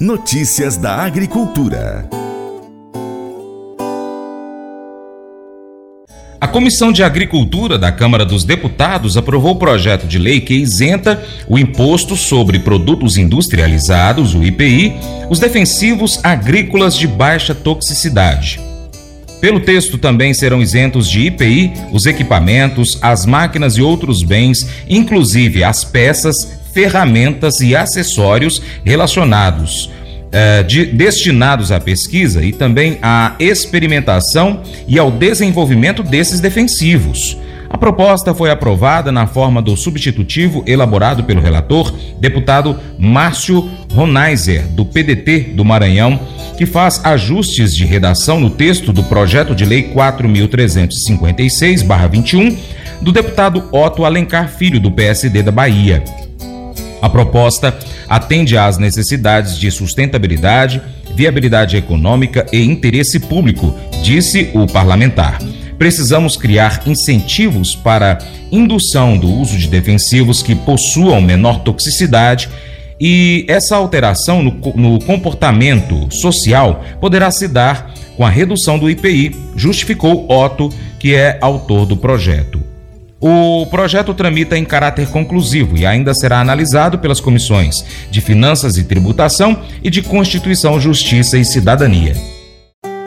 Notícias da Agricultura. A Comissão de Agricultura da Câmara dos Deputados aprovou o projeto de lei que isenta o imposto sobre produtos industrializados, o IPI, os defensivos agrícolas de baixa toxicidade. Pelo texto também serão isentos de IPI os equipamentos, as máquinas e outros bens, inclusive as peças, ferramentas e acessórios relacionados eh, de, destinados à pesquisa e também à experimentação e ao desenvolvimento desses defensivos. A proposta foi aprovada na forma do substitutivo elaborado pelo relator, deputado Márcio Ronaiser, do PDT do Maranhão, que faz ajustes de redação no texto do projeto de lei 4356-21 do deputado Otto Alencar Filho, do PSD da Bahia. A proposta atende às necessidades de sustentabilidade, viabilidade econômica e interesse público, disse o parlamentar. Precisamos criar incentivos para indução do uso de defensivos que possuam menor toxicidade e essa alteração no, no comportamento social poderá se dar com a redução do IPI, justificou Otto, que é autor do projeto. O projeto tramita em caráter conclusivo e ainda será analisado pelas comissões de Finanças e Tributação e de Constituição, Justiça e Cidadania.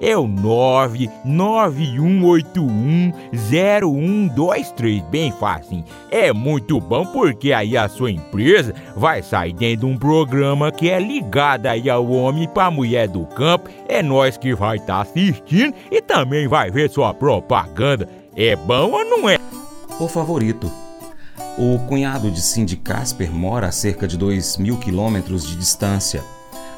é o 991810123, bem fácil. É muito bom porque aí a sua empresa vai sair dentro de um programa que é ligado aí ao homem para mulher do campo. É nós que vai estar tá assistindo e também vai ver sua propaganda. É bom ou não é? O favorito. O cunhado de Cindy Casper mora a cerca de 2 mil quilômetros de distância.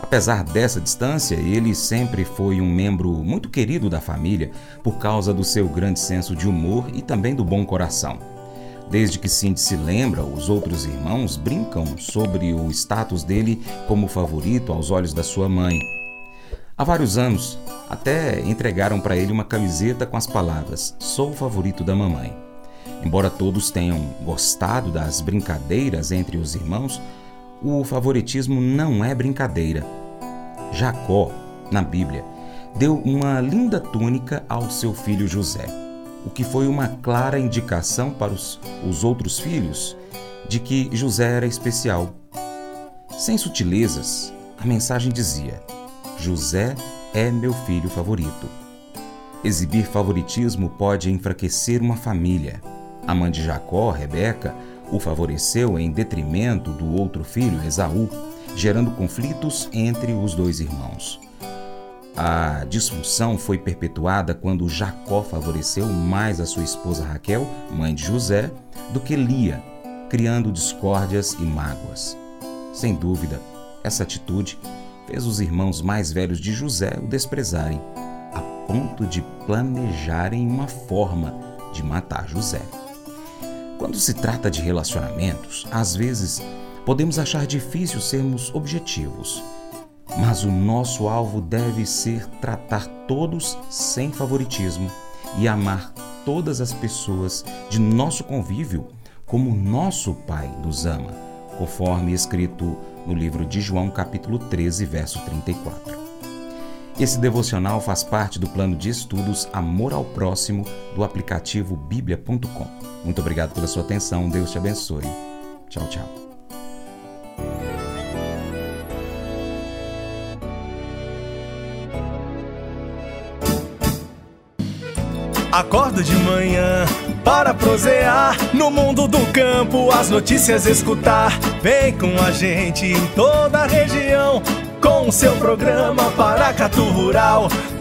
Apesar dessa distância, ele sempre foi um membro muito querido da família por causa do seu grande senso de humor e também do bom coração. Desde que Cindy se lembra, os outros irmãos brincam sobre o status dele como favorito aos olhos da sua mãe. Há vários anos, até entregaram para ele uma camiseta com as palavras: Sou o favorito da mamãe. Embora todos tenham gostado das brincadeiras entre os irmãos, o favoritismo não é brincadeira. Jacó, na Bíblia, deu uma linda túnica ao seu filho José o que foi uma clara indicação para os, os outros filhos de que José era especial. Sem sutilezas, a mensagem dizia: José é meu filho favorito. Exibir favoritismo pode enfraquecer uma família. A mãe de Jacó, Rebeca, o favoreceu em detrimento do outro filho, Esaú, gerando conflitos entre os dois irmãos. A disfunção foi perpetuada quando Jacó favoreceu mais a sua esposa Raquel, mãe de José, do que Lia, criando discórdias e mágoas. Sem dúvida, essa atitude fez os irmãos mais velhos de José o desprezarem, a ponto de planejarem uma forma de matar José. Quando se trata de relacionamentos, às vezes podemos achar difícil sermos objetivos mas o nosso alvo deve ser tratar todos sem favoritismo e amar todas as pessoas de nosso convívio como nosso Pai nos ama, conforme escrito no livro de João, capítulo 13, verso 34. Esse devocional faz parte do plano de estudos Amor ao Próximo do aplicativo bíblia.com. Muito obrigado pela sua atenção, Deus te abençoe. Tchau, tchau. Acordo de manhã para prosear no mundo do campo, as notícias escutar. Vem com a gente em toda a região com o seu programa Paracatu Rural.